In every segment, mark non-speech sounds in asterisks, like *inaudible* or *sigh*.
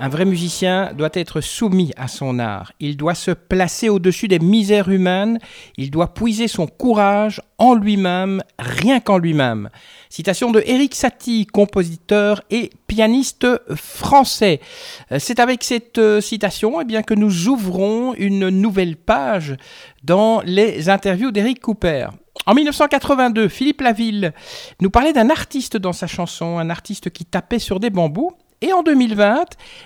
Un vrai musicien doit être soumis à son art. Il doit se placer au-dessus des misères humaines. Il doit puiser son courage en lui-même, rien qu'en lui-même. Citation de Eric Satie, compositeur et pianiste français. Euh, C'est avec cette euh, citation eh que nous ouvrons une nouvelle page dans les interviews d'Eric Cooper. En 1982, Philippe Laville nous parlait d'un artiste dans sa chanson, un artiste qui tapait sur des bambous. Et en 2020,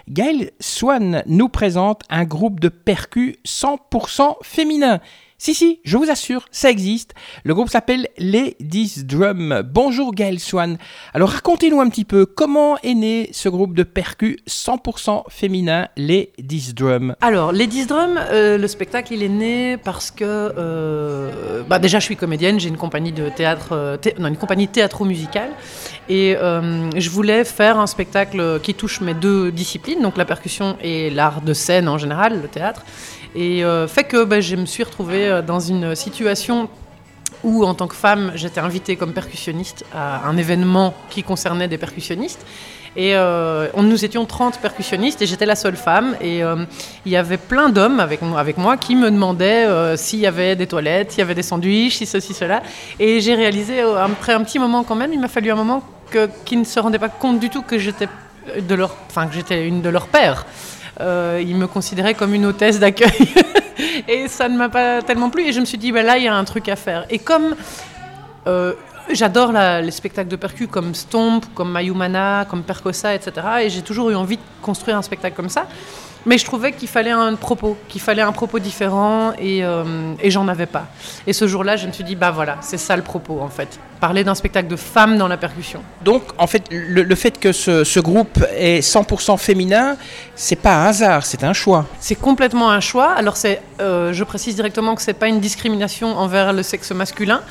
Gaël Swan nous présente un groupe de percus 100% féminin. Si, si, je vous assure, ça existe. Le groupe s'appelle Les 10 Drum. Bonjour Gaël Swan. Alors racontez-nous un petit peu comment est né ce groupe de percus 100% féminin, Les 10 Drum? Alors, les 10 drums, euh, le spectacle, il est né parce que, euh, bah déjà, je suis comédienne, j'ai une compagnie de théâtre, euh, non, une compagnie théâtro-musicale, et euh, je voulais faire un spectacle qui touche mes deux disciplines, donc la percussion et l'art de scène en général, le théâtre, et euh, fait que bah, je me suis retrouvée euh, dans une situation où, en tant que femme, j'étais invitée comme percussionniste à un événement qui concernait des percussionnistes. Et euh, on, nous étions 30 percussionnistes et j'étais la seule femme. Et euh, il y avait plein d'hommes avec, moi- qui me demandaient euh, s'il y avait des toilettes, s'il y avait des sandwichs, si ceci, cela. Et j'ai réalisé, après un petit moment quand même, il m'a fallu un moment qu'ils ne se rendaient pas compte du tout que j'étais une de leurs pères. Ils me considéraient comme une hôtesse d'accueil. *laughs* et ça ne m'a pas tellement plu. Et je me suis dit, bah, là, il y a un truc à faire. Et comme j'adore les spectacles de percus comme Stomp, comme Mayumana, comme Percosa, etc. Et j'ai toujours eu envie de construire un spectacle comme ça. Mais je trouvais qu'il fallait un propos, qu'il fallait un propos différent et, euh, et j'en avais pas. Et ce jour-là, je me suis dit, bah voilà, c'est ça le propos en fait. Parler d'un spectacle de femmes dans la percussion. Donc, en fait, le, le fait que ce, ce groupe est 100% féminin, c'est pas un hasard, c'est un choix. C'est complètement un choix. Alors, c'est, euh, je précise directement que c'est pas une discrimination envers le sexe masculin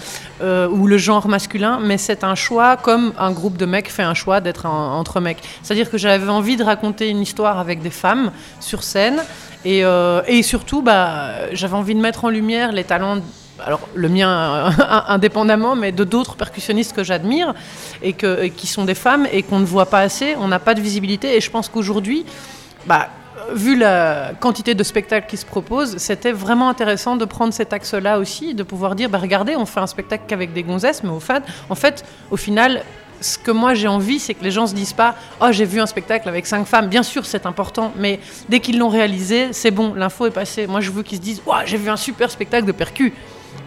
euh, ou le genre masculin, mais c'est un choix comme un groupe de mecs fait un choix d'être en- entre mecs. C'est-à-dire que j'avais envie de raconter une histoire avec des femmes sur scène et, euh, et surtout, bah, j'avais envie de mettre en lumière les talents. Alors le mien euh, *laughs* indépendamment, mais de d'autres percussionnistes que j'admire et, que, qui sont des femmes et qu'on ne voit pas assez, on n'a pas de visibilité. Et je pense qu'aujourd'hui, bah, vu la quantité de spectacles qui se proposent, c'était vraiment intéressant de prendre cet axe-là aussi, de pouvoir dire, bah, regardez, on fait un spectacle qu'avec des gonzesses, mais au fait, en fait, au final, ce que moi j'ai envie, c'est que les gens se disent pas, oh j'ai vu un spectacle avec cinq femmes. Bien sûr, c'est important, mais dès qu'ils l'ont réalisé, c'est bon, l'info est passée. Moi, je veux qu'ils se disent, oh, j'ai vu un super spectacle de percu.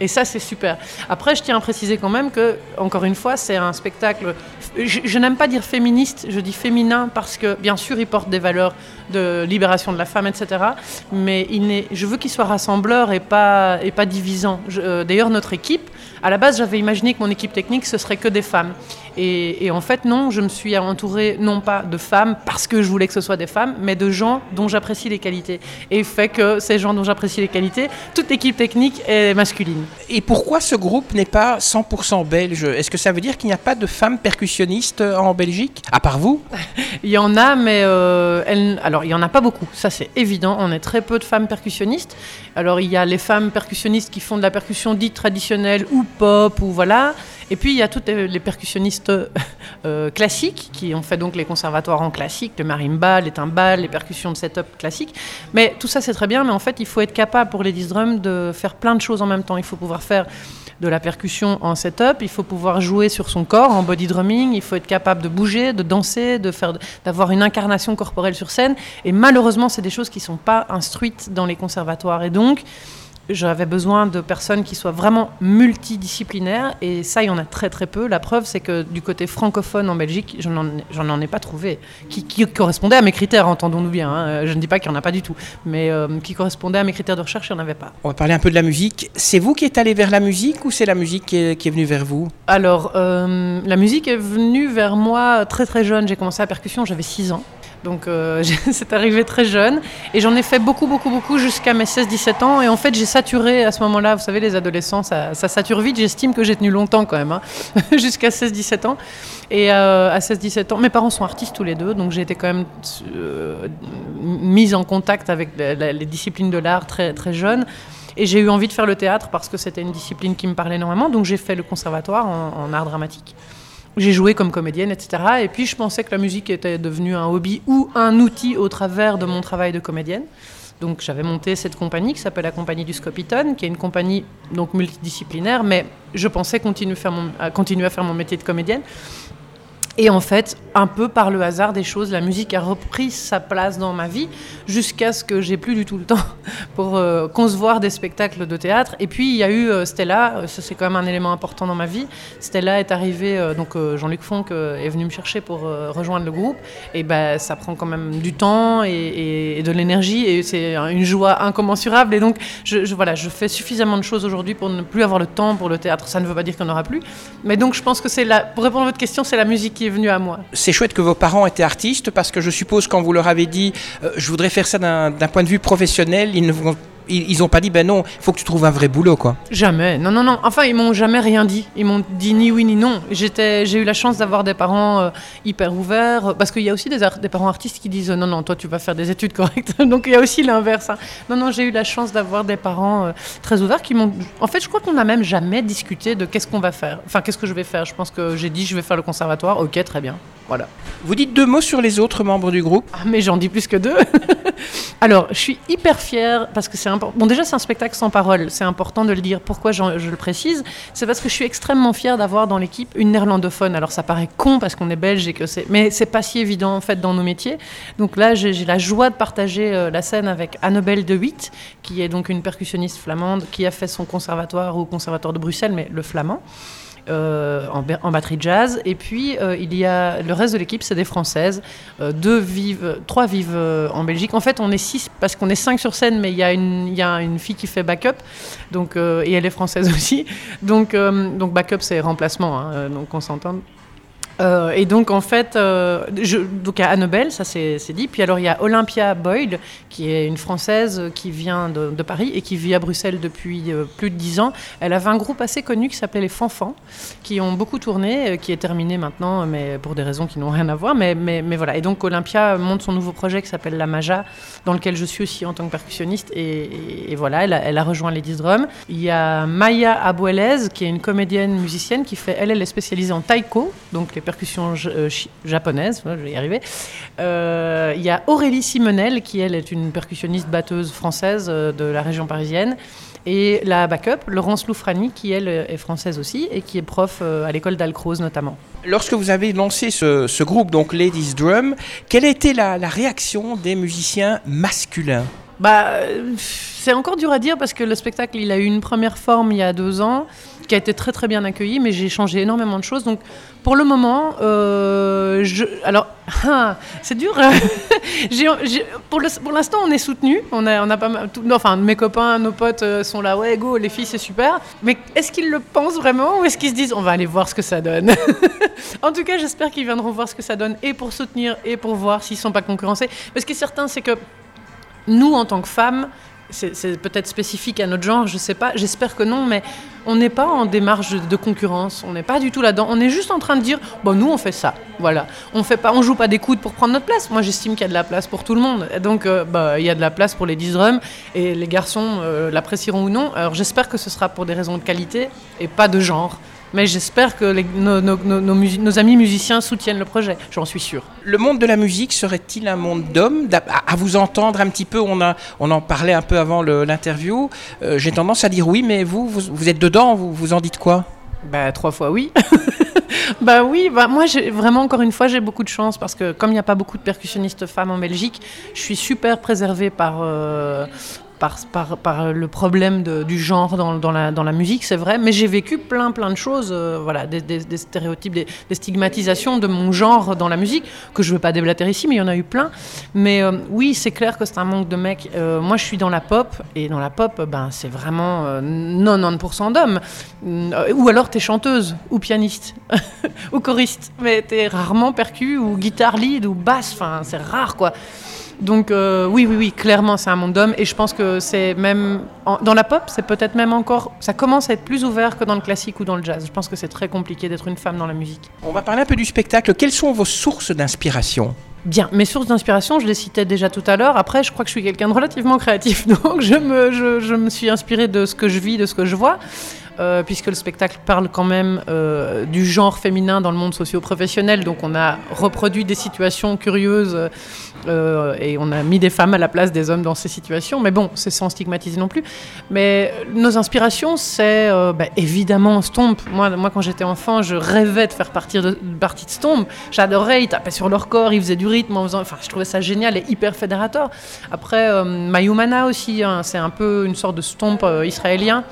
Et ça, c'est super. Après, je tiens à préciser quand même que, encore une fois, c'est un spectacle. Je, n'aime pas dire féministe, je dis féminin parce que, bien sûr, il porte des valeurs de libération de la femme, etc. Mais il je veux qu'il soit rassembleur et pas, et pas divisant. Euh, D'ailleurs, notre équipe, à la base, j'avais imaginé que mon équipe technique, ce serait que des femmes. Et, et en fait, non, je me suis entourée non pas de femmes parce que je voulais que ce soit des femmes, mais de gens dont j'apprécie les qualités. Et fait que ces gens dont j'apprécie les qualités, toute l'équipe technique est masculine. Et pourquoi ce groupe n'est pas 100% belge? Est-ce que ça veut dire qu'il n'y a pas de femmes percussionnistes euh, en Belgique? À part vous? *laughs* Il y en a, mais euh, elles- alors il y en a pas beaucoup. Ça c'est évident. On est très peu de femmes percussionnistes. Alors il y a les femmes percussionnistes qui font de la percussion dite traditionnelle ou pop ou voilà. Et puis il y a toutes les percussionnistes *laughs* euh, classiques qui ont fait donc les conservatoires en classique, le marimba, les timbales, les percussions de setup classique. Mais tout ça c'est très bien, mais en fait il faut être capable pour les 10 drums de faire plein de choses en même temps. Il faut pouvoir faire de la percussion en setup, il faut pouvoir jouer sur son corps en body drumming, il faut être capable de bouger, de danser, de faire, d'avoir une incarnation corporelle sur scène. Et malheureusement, c'est des choses qui ne sont pas instruites dans les conservatoires. Et donc, j'avais besoin de personnes qui soient vraiment multidisciplinaires, et ça, il y en a très très peu. La preuve, c'est que du côté francophone en Belgique, je n'en ai pas trouvé, qui, qui correspondait à mes critères, entendons-nous bien. hein. Je ne dis pas qu'il n'y en a pas du tout, mais euh, qui correspondait à mes critères de recherche, il n'y en avait pas. On va parler un peu de la musique. C'est vous qui êtes allé vers la musique ou c'est la musique qui est, qui est venue vers vous? Alors, euh, la musique est venue vers moi très très jeune. J'ai commencé la percussion, j'avais 6 ans. Donc euh, *laughs* c'est arrivé très jeune. Et j'en ai fait beaucoup, beaucoup, beaucoup jusqu'à mes 16-17 ans. Et en fait, j'ai saturé à ce moment-là. Vous savez, les adolescents, ça, ça sature vite. J'estime que j'ai tenu longtemps quand même, hein, *laughs* jusqu'à 16-17 ans. Et euh, à 16-17 ans, mes parents sont artistes tous les deux. Donc j'ai été quand même euh, mise en contact avec les, disciplines de l'art très, très jeune. Et j'ai eu envie de faire le théâtre parce que c'était une discipline qui me parlait énormément. Donc j'ai fait le conservatoire en art dramatique. J'ai joué comme comédienne, etc. Et puis je pensais que la musique était devenue un hobby ou un outil au travers de mon travail de comédienne. Donc j'avais monté cette compagnie qui s'appelle la compagnie du Scopiton, qui est une compagnie donc multidisciplinaire, mais je pensais à continuer à faire mon métier de comédienne. Et en fait, un peu par le hasard des choses, la musique a repris sa place dans ma vie jusqu'à ce que j'ai plus du tout le temps *laughs* pour euh, concevoir des spectacles de théâtre. Et puis il y a eu euh, Stella, euh, c'est quand même un élément important dans ma vie. Stella est arrivée, euh, donc Jean-Luc Fonck est venu me chercher pour rejoindre le groupe. Et ben ça prend quand même du temps et, de l'énergie et c'est une joie incommensurable. Et donc je, voilà, je fais suffisamment de choses aujourd'hui pour ne plus avoir le temps pour le théâtre. Ça ne veut pas dire qu'il n'y en aura plus, mais donc je pense que c'est la, pour répondre à votre question, c'est la musique qui C'est chouette que vos parents étaient artistes parce que je suppose quand vous leur avez dit euh, je voudrais faire ça d'un point de vue professionnel, ils ne vous- ils, ils ont pas dit ben non, il faut que tu trouves un vrai boulot quoi. Jamais, non, non, non. Enfin, ils m'ont jamais rien dit. Ils m'ont dit ni oui ni non. J'étais, j'ai eu la chance d'avoir des parents euh, hyper ouverts, euh, parce qu'il y a aussi des, ar- des parents artistes qui disent euh, non, non, toi tu vas faire des études correctes. *laughs* Donc il y a aussi l'inverse. hein. Non, non, j'ai eu la chance d'avoir des parents euh, très ouverts qui m'ont. En fait, je crois qu'on n'a même jamais discuté de qu'est-ce qu'on va faire. Enfin, qu'est-ce que je vais faire. Je pense que j'ai dit je vais faire le conservatoire. Ok, très bien. Voilà. Vous dites deux mots sur les autres membres du groupe Ah, mais j'en dis plus que deux. *laughs* *laughs* Alors, je suis hyper fière parce que c'est important. Bon, déjà, c'est un spectacle sans parole. C'est important de le dire. Pourquoi je le précise? C'est parce que je suis extrêmement fière d'avoir dans l'équipe une néerlandophone. Alors, ça paraît con parce qu'on est belge et que c'est. Mais c'est pas si évident, en fait, dans nos métiers. Donc là, j'ai la joie de partager euh, la scène avec Annabelle de Witt, qui est donc une percussionniste flamande qui a fait son conservatoire au Conservatoire de Bruxelles, mais le flamand en, ba- en batterie jazz. Et puis, euh, il y a le reste de l'équipe, c'est des Françaises. Euh, deux vivent, trois vivent euh, en Belgique. En fait, on est six parce qu'on est cinq sur scène, mais il y, a une- y a une fille qui fait backup. Donc, euh, et elle est française *laughs* aussi. Donc, euh, donc backup, c'est remplacement. hein, euh, donc, on s'entend. Euh, et donc en fait, euh, je, donc il y a Annabelle, ça c'est dit. Puis alors il y a Olympia Boyle, qui est une Française euh, qui vient de, Paris et qui vit à Bruxelles depuis euh, plus de dix ans. Elle avait un groupe assez connu qui s'appelait les Fanfans, qui ont beaucoup tourné, qui est terminé maintenant, mais pour des raisons qui n'ont rien à voir. Mais, mais, voilà. Et donc Olympia monte son nouveau projet qui s'appelle La Maja, dans lequel je suis aussi en tant que percussionniste. Et, voilà, elle a, elle a rejoint les 10 drums. Il y a Maya Abuelez, qui est une comédienne musicienne qui fait, elle, elle est spécialisée en taiko, donc les percussions euh, japonaises. Je vais y arriver. Euh, il y a Aurélie Simonel, qui elle est une percussionniste batteuse française euh, de la région parisienne. Et la backup, Laurence Loufrani, qui elle est française aussi et qui est prof à l'école d'Alcroze notamment. Lorsque vous avez lancé ce, ce groupe, donc Ladies Drum, quelle a été la, la réaction des musiciens masculins? Bah, c'est encore dur à dire parce que le spectacle, il a eu une première forme il y a deux ans, qui a été très très bien accueillie, mais j'ai changé énormément de choses. Donc, pour le moment, euh, je, alors, *laughs* ah, c'est dur. *laughs* J'ai- pour l'instant, on est soutenu. On a, on a pas enfin, mes copains, nos potes euh, sont là. Ouais, go, les filles, c'est super. Mais est-ce qu'ils le pensent vraiment ou est-ce qu'ils se disent, on va aller voir ce que ça donne? *laughs* En tout cas, j'espère qu'ils viendront voir ce que ça donne et pour soutenir et pour voir s'ils sont pas concurrencés. Mais ce qui est certain, c'est que nous, en tant que femmes, c'est peut-être spécifique à notre genre, je sais pas, j'espère que non, mais on n'est pas en démarche de, de concurrence, on n'est pas du tout là-dedans, on est juste en train de dire, bon, nous, on fait ça, voilà. On fait pas, on joue pas des coudes pour prendre notre place. Moi, j'estime qu'il y a de la place pour tout le monde. Et donc, euh, bah, il y a de la place pour les 10 drums, et les garçons euh, l'apprécieront ou non. Alors, j'espère que ce sera pour des raisons de qualité et pas de genre. Mais j'espère que les- nos, nos- nos- nos musi- nos amis musiciens soutiennent le projet, j'en suis sûre. Le monde de la musique serait-il un monde d'hommes? À, vous entendre un petit peu, on, a, on en parlait un peu avant l'interview. Euh, J'ai tendance à dire oui, mais vous, vous, vous êtes dedans, vous, vous en dites quoi? Bah trois fois oui. *laughs* bah oui, bah moi j'ai vraiment encore une fois j'ai beaucoup de chance parce que comme il n'y a pas beaucoup de percussionnistes femmes en Belgique, je suis super préservée par euh, par, le problème du genre dans, la, musique, c'est vrai, mais j'ai vécu plein plein de choses, euh, voilà, des, stéréotypes, des, stigmatisations de mon genre dans la musique, que je ne veux pas déblater ici, mais il y en a eu plein. Mais euh, oui, c'est clair que c'est un manque de mecs. Euh, moi, je suis dans la pop, et dans la pop, ben, c'est vraiment 90% d'hommes. ou alors, tu es chanteuse, ou pianiste, *laughs* ou choriste, mais tu es rarement percu, ou guitare lead, ou basse, enfin, c'est rare, quoi. Donc euh, oui, oui, oui, clairement, c'est un monde d'hommes. Et je pense que c'est même... dans la pop, c'est peut-être même encore... Ça commence à être plus ouvert que dans le classique ou dans le jazz. Je pense que c'est très compliqué d'être une femme dans la musique. On va parler un peu du spectacle. Quelles sont vos sources d'inspiration? Bien, mes sources d'inspiration, je les citais déjà tout à l'heure. Après, je crois que je suis quelqu'un de relativement créatif, *laughs* donc je me, je, je me suis inspirée de ce que je vis, de ce que je vois. Euh, puisque le spectacle parle quand même euh, du genre féminin dans le monde socio-professionnel. Donc on a reproduit des situations curieuses euh, et on a mis des femmes à la place des hommes dans ces situations. Mais bon, c'est sans stigmatiser non plus. Mais nos inspirations, c'est bah, évidemment Stomp. Moi, quand j'étais enfant, je rêvais de faire partie de, de Stomp. J'adorais, ils tapaient sur leur corps, ils faisaient du rythme en faisant... Enfin, je trouvais ça génial et hyper fédérateur. Après, Mayumana aussi, hein, c'est un peu une sorte de Stomp israélien.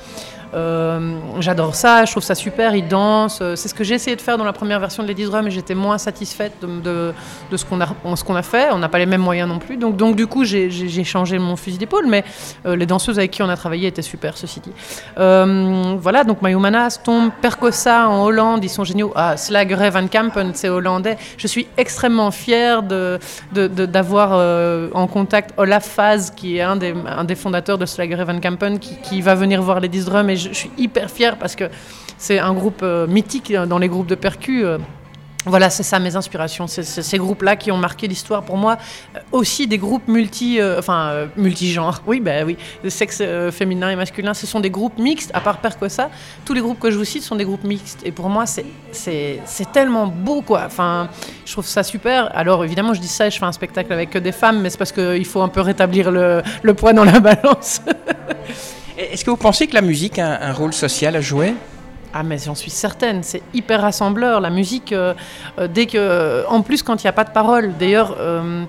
Euh, j'adore ça, je trouve ça super, ils dansent. Euh, c'est ce que j'ai essayé de faire dans la première version de Ladies Drum et j'étais moins satisfaite de, ce qu'on a, fait. On n'a pas les mêmes moyens non plus. Donc, du coup, j'ai changé mon fusil d'épaule, mais euh, les danseuses avec qui on a travaillé étaient super, ceci dit. voilà, donc Mayumana, Stomp, Percosa en Hollande, ils sont géniaux. Ah, Slager Van Kampen, c'est hollandais. Je suis extrêmement fière d'avoir en contact Olaf Faz, qui est un des, fondateurs de Slager Van Kampen, qui, va venir voir Ladies Drum et je, suis hyper fière parce que c'est un groupe euh, mythique dans les groupes de percus. Euh. voilà, c'est ça mes inspirations. C'est ces groupes-là qui ont marqué l'histoire pour moi. Euh, aussi des groupes multi, enfin multigenres. Oui, ben oui, de sexe féminin et masculin. Ce sont des groupes mixtes. À part Percosa, tous les groupes que je vous cite sont des groupes mixtes. Et pour moi, c'est tellement beau, quoi. Enfin, je trouve ça super. Alors évidemment, je dis ça, et je fais un spectacle avec que des femmes, mais c'est parce qu'il faut un peu rétablir le, le poids dans la balance. *laughs* Est-ce que vous pensez que la musique a un rôle social à jouer? Ah mais j'en suis certaine, c'est hyper rassembleur. La musique, euh, euh, dès que, en plus quand il n'y a pas de parole. D'ailleurs, euh,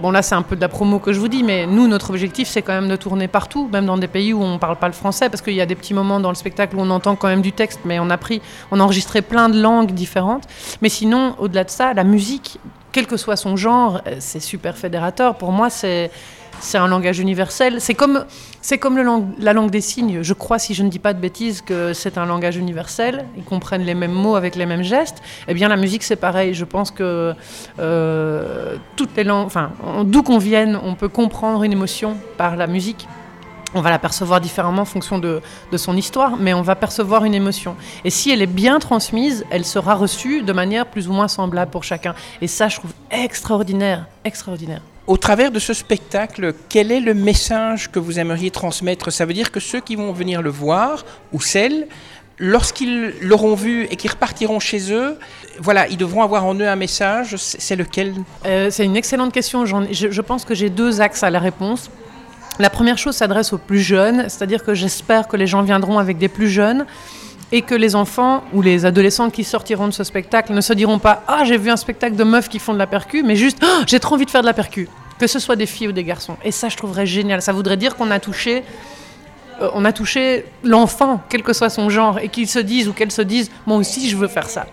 bon là c'est un peu de la promo que je vous dis, mais nous notre objectif c'est quand même de tourner partout, même dans des pays où on ne parle pas le français, parce qu'il y a des petits moments dans le spectacle où on entend quand même du texte, mais on a pris, on a enregistré plein de langues différentes. Mais sinon, au-delà de ça, la musique, quel que soit son genre, c'est super fédérateur. Pour moi, c'est c'est un langage universel. C'est comme, c'est comme la langue des signes. Je crois, si je ne dis pas de bêtises, que c'est un langage universel. Ils comprennent les mêmes mots avec les mêmes gestes. Eh bien, la musique, c'est pareil. Je pense que euh, toutes les langues, enfin, d'où qu'on vienne, on peut comprendre une émotion par la musique. On va la percevoir différemment en fonction de, de, son histoire, mais on va percevoir une émotion. Et si elle est bien transmise, elle sera reçue de manière plus ou moins semblable pour chacun. Et ça, je trouve extraordinaire, extraordinaire. Au travers de ce spectacle, quel est le message que vous aimeriez transmettre? Ça veut dire que ceux qui vont venir le voir, ou celles, lorsqu'ils l'auront vu et qu'ils repartiront chez eux, voilà, ils devront avoir en eux un message. C'est lequel? Euh, C'est une excellente question. Je, je pense que j'ai deux axes à la réponse. La première chose s'adresse aux plus jeunes, c'est-à-dire que j'espère que les gens viendront avec des plus jeunes et que les enfants ou les adolescents qui sortiront de ce spectacle ne se diront pas Ah, j'ai vu un spectacle de meufs qui font de la percu, mais juste ah, J'ai trop envie de faire de la percu. Que ce soit des filles ou des garçons. Et ça, je trouverais génial. Ça voudrait dire qu'on a touché. Euh, on a touché l'enfant, quel que soit son genre, et qu'il se dise ou qu'elle se dise Moi aussi, je veux faire ça.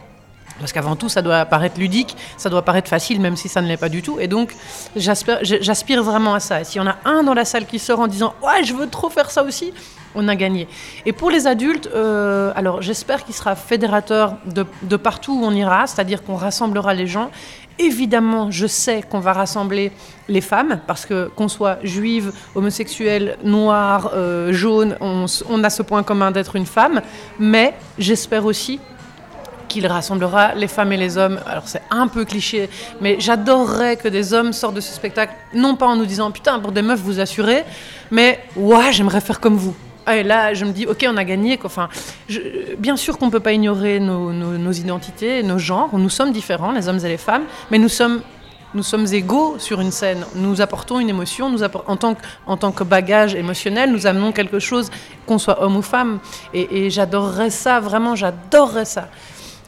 Parce qu'avant tout, ça doit paraître ludique, ça doit paraître facile, même si ça ne l'est pas du tout. Et donc, j'aspire vraiment à ça. S'il y en a un dans la salle qui sort en disant Ouais, je veux trop faire ça aussi, on a gagné. Et pour les adultes, euh, alors j'espère qu'il sera fédérateur de, partout où on ira, c'est-à-dire qu'on rassemblera les gens. Évidemment, je sais qu'on va rassembler les femmes, parce que qu'on soit juive, homosexuelle, noire, euh, jaune, on, on a ce point commun d'être une femme, mais j'espère aussi qu'il rassemblera les femmes et les hommes. Alors c'est un peu cliché, mais j'adorerais que des hommes sortent de ce spectacle, non pas en nous disant putain pour des meufs vous assurez, mais ouais j'aimerais faire comme vous. Ah, et là, je me dis, ok, on a gagné. Enfin, bien sûr qu'on ne peut pas ignorer nos, identités, nos genres. Nous sommes différents, les hommes et les femmes, mais nous sommes égaux sur une scène. Nous apportons une émotion, en, tant que, bagage émotionnel, nous amenons quelque chose, qu'on soit homme ou femme. Et j'adorerais ça, vraiment, j'adorerais ça.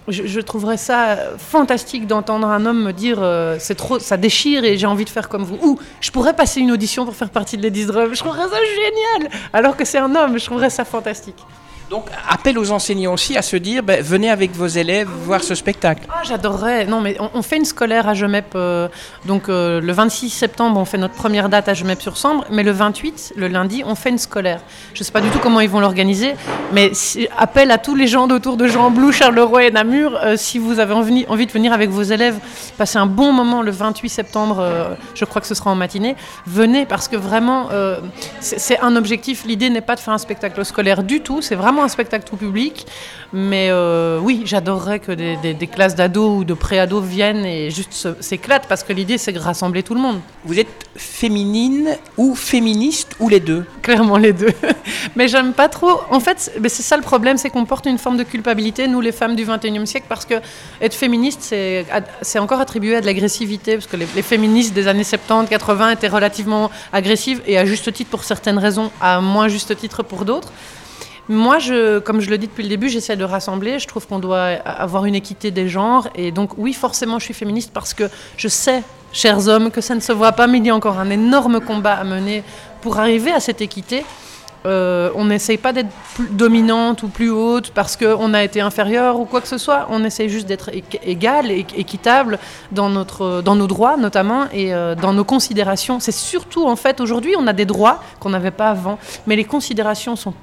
Je, trouverais ça fantastique d'entendre un homme me dire euh, c'est trop, ça déchire et j'ai envie de faire comme vous. Ou je pourrais passer une audition pour faire partie de Ladies Drum. Je trouverais ça génial. Alors que c'est un homme, je trouverais ça fantastique. Donc, appel aux enseignants aussi à se dire, ben, venez avec vos élèves voir ce spectacle. Ah, j'adorerais. Non, mais on, fait une scolaire à Gemep. Euh, donc, euh, le 26 septembre, on fait notre première date à Gemep-sur-Sambre. Mais le 28, le lundi, on fait une scolaire. Je ne sais pas du tout comment ils vont l'organiser. Mais appel à tous les gens d'autour de Jean Blou, Charleroi et Namur. Euh, si vous avez envie, envie, de venir avec vos élèves, passer un bon moment le 28 septembre, je crois que ce sera en matinée, venez parce que vraiment, c'est un objectif. L'idée n'est pas de faire un spectacle scolaire du tout. C'est vraiment un spectacle tout public. Mais euh, oui, j'adorerais que des, classes d'ados ou de pré-ados viennent et juste s'éclatent parce que l'idée c'est de rassembler tout le monde. Vous êtes féminine ou féministe ou les deux? Clairement les deux. *laughs* mais j'aime pas trop. En fait, c'est ça le problème, c'est qu'on porte une forme de culpabilité, nous les femmes du 21e siècle, parce que être féministe, c'est encore attribué à de l'agressivité, parce que les, les, féministes des années 70, 80 étaient relativement agressives et à juste titre pour certaines raisons, à moins juste titre pour d'autres. Moi, je, comme je le dis depuis le début, j'essaie de rassembler. Je trouve qu'on doit avoir une équité des genres. Et donc, oui, forcément, je suis féministe parce que je sais, chers hommes, que ça ne se voit pas, mais il y a encore un énorme combat à mener pour arriver à cette équité. Euh, on n'essaye pas d'être dominante ou plus haute parce qu'on a été inférieur ou quoi que ce soit. On essaye juste d'être égal et équitable dans, notre, dans nos droits notamment et euh, dans nos considérations. C'est surtout en fait aujourd'hui on a des droits qu'on n'avait pas avant, mais les considérations sont,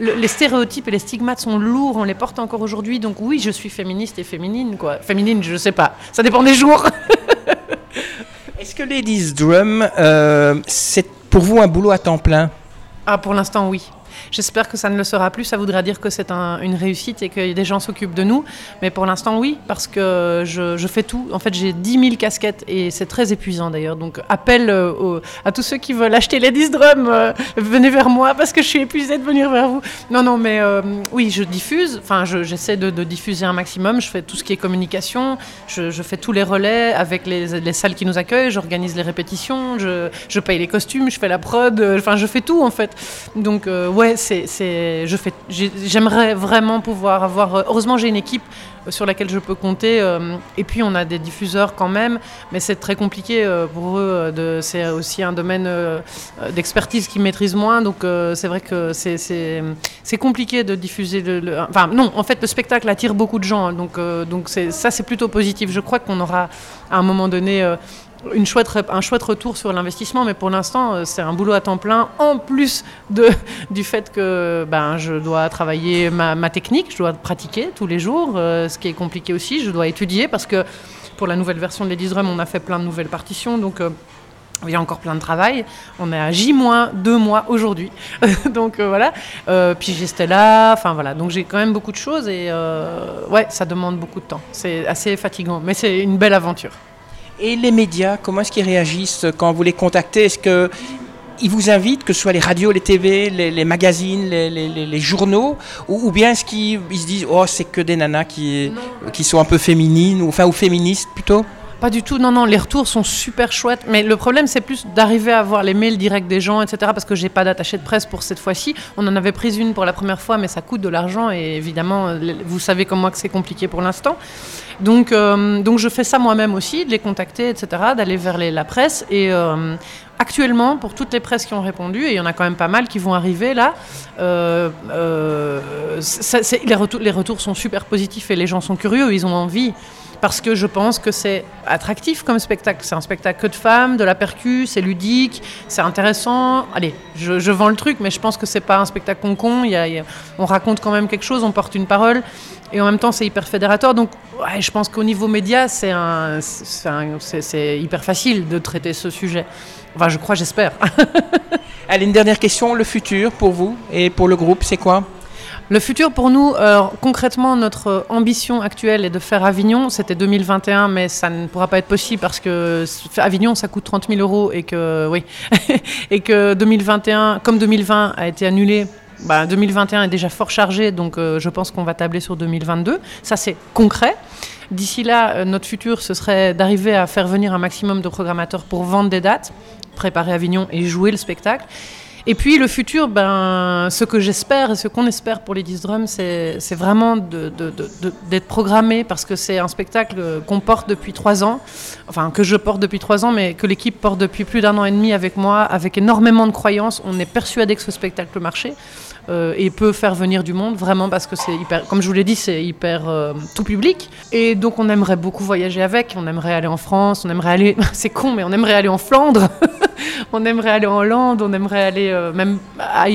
les stéréotypes et les stigmates sont lourds. On les porte encore aujourd'hui. Donc oui, je suis féministe et féminine quoi. Féminine, je sais pas. Ça dépend des jours. *laughs* Est-ce que Ladies Drum, euh, c'est pour vous un boulot à temps plein? Ah, pour l'instant, oui. J'espère que ça ne le sera plus. Ça voudra dire que c'est une réussite et que des gens s'occupent de nous. Mais pour l'instant, oui, parce que je, fais tout. En fait, j'ai 10 000 casquettes et c'est très épuisant d'ailleurs. Donc, appel euh, à tous ceux qui veulent acheter les 10 drums, euh, venez vers moi parce que je suis épuisée de venir vers vous. Non, non, mais euh, oui, je diffuse. Enfin, j'essaie de, diffuser un maximum. Je fais tout ce qui est communication. Je, fais tous les relais avec les, salles qui nous accueillent. J'organise les répétitions. Je, paye les costumes. Je fais la prod. Enfin, je fais tout en fait. Donc, ouais, c'est, je fais, j'aimerais vraiment pouvoir avoir. Euh, heureusement, j'ai une équipe euh, sur laquelle je peux compter. Euh, et puis, on a des diffuseurs quand même, mais c'est très compliqué pour eux. C'est aussi un domaine d'expertise qu'ils maîtrisent moins. Donc, c'est vrai que c'est, c'est, compliqué de diffuser. Le, enfin, non, en fait, le spectacle attire beaucoup de gens. Hein, donc, donc c'est, ça, c'est plutôt positif. Je crois qu'on aura à un moment donné une chouette, un chouette retour sur l'investissement, mais pour l'instant, euh, c'est un boulot à temps plein, en plus de, *laughs* du fait que ben, je dois travailler ma, technique, je dois pratiquer tous les jours, euh, ce qui est compliqué aussi, je dois étudier, parce que pour la nouvelle version de Ladies on a fait plein de nouvelles partitions, donc... Euh, il y a encore plein de travail. On est à J-2 mois aujourd'hui. *laughs* donc voilà. puis j'ai Stella. Enfin voilà. Donc j'ai quand même beaucoup de choses et ouais, ça demande beaucoup de temps. C'est assez fatigant, mais c'est une belle aventure. Et les médias, comment est-ce qu'ils réagissent quand vous les contactez? Est-ce que ils vous invitent, que ce soit les radios, les TV, les, magazines, les, journaux, ou, bien est-ce qu'ils se disent oh c'est que des nanas qui, qui sont un peu féminines ou enfin ou féministes plutôt? Pas du tout, non, non, les retours sont super chouettes. Mais le problème, c'est plus d'arriver à avoir les mails directs des gens, etc. Parce que j'ai pas d'attaché de presse pour cette fois-ci. On en avait pris une pour la première fois, mais ça coûte de l'argent. Et évidemment, vous savez comme moi que c'est compliqué pour l'instant. Donc, euh, donc je fais ça moi-même aussi, de les contacter, etc., d'aller vers la presse. Et euh, actuellement, pour toutes les presses qui ont répondu, et il y en a quand même pas mal qui vont arriver là, euh, les, retours, les retours sont super positifs et les gens sont curieux, ils ont envie parce que je pense que c'est attractif comme spectacle. C'est un spectacle que de femmes, de la percu, c'est ludique, c'est intéressant. Allez, je, vends le truc, mais je pense que c'est pas un spectacle con-con. on raconte quand même quelque chose, on porte une parole, et en même temps c'est hyper fédérateur. Donc, je pense qu'au niveau média, c'est hyper facile de traiter ce sujet. Enfin, je crois, j'espère. *laughs* Allez, une dernière question. Le futur pour vous et pour le groupe, c'est quoi? Le futur pour nous, euh, concrètement, notre ambition actuelle est de faire Avignon. C'était 2021, mais ça ne pourra pas être possible parce que Avignon, ça coûte 30 000 euros et que, oui, *laughs* et que 2021, comme 2020 a été annulé, 2021 bah, est déjà fort chargé, donc euh, je pense qu'on va tabler sur 2022. Ça, c'est concret. D'ici là, euh, notre futur, ce serait d'arriver à faire venir un maximum de programmateurs pour vendre des dates, préparer Avignon et jouer le spectacle. Et puis le futur, ben, ce que j'espère et ce qu'on espère pour les 10 drums, c'est vraiment d'être programmé parce que c'est un spectacle qu'on porte depuis trois ans, enfin que je porte depuis trois ans, mais que l'équipe porte depuis plus d'un an et demi avec moi, avec énormément de croyances. On est persuadé que ce spectacle marcher. Euh, et peut faire venir du monde vraiment parce que c'est hyper, comme je vous l'ai dit, c'est hyper euh, tout public. Et donc on aimerait beaucoup voyager avec, on aimerait aller en France, on aimerait aller, *laughs* c'est con, mais on aimerait aller en Flandre, *laughs* on aimerait aller en Hollande, on aimerait aller euh, même,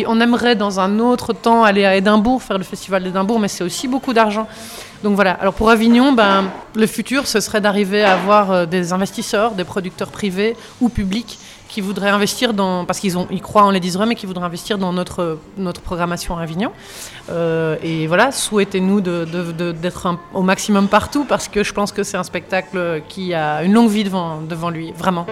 on aimerait dans un autre temps aller à Édimbourg, faire le festival d'Édimbourg, mais c'est aussi beaucoup d'argent. Donc voilà, alors pour Avignon, ben, le futur, ce serait d'arriver à avoir des investisseurs, des producteurs privés ou publics qui voudraient investir dans, parce qu'ils ils croient en Ladies Rum et qui voudraient investir dans notre, notre programmation à Avignon. Euh, et voilà, souhaitez-nous d'être au maximum partout parce que je pense que c'est un spectacle qui a une longue vie devant, devant lui, vraiment.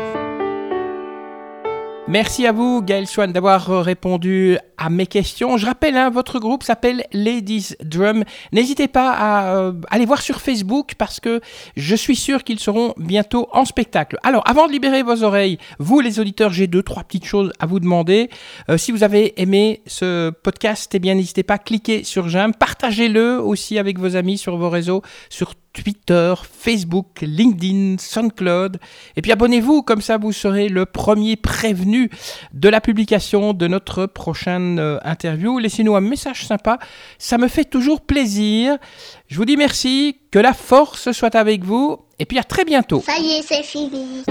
Merci à vous, Gaël Swan, d'avoir répondu à mes questions. Je rappelle, hein, votre groupe s'appelle Ladies Drum. N'hésitez pas à euh, aller voir sur Facebook parce que je suis sûr qu'ils seront bientôt en spectacle. Alors, avant de libérer vos oreilles, vous les auditeurs, j'ai deux, trois petites choses à vous demander. Euh, si vous avez aimé ce podcast, eh bien, n'hésitez pas à cliquer sur j'aime, partagez-le aussi avec vos amis sur vos réseaux, sur Twitter, Facebook, LinkedIn, SoundCloud. Et puis abonnez-vous, comme ça vous serez le premier prévenu de la publication de notre prochaine euh, interview. Laissez-nous un message sympa, ça me fait toujours plaisir. Je vous dis merci, que la force soit avec vous, et puis à très bientôt. Ça y est, c'est fini.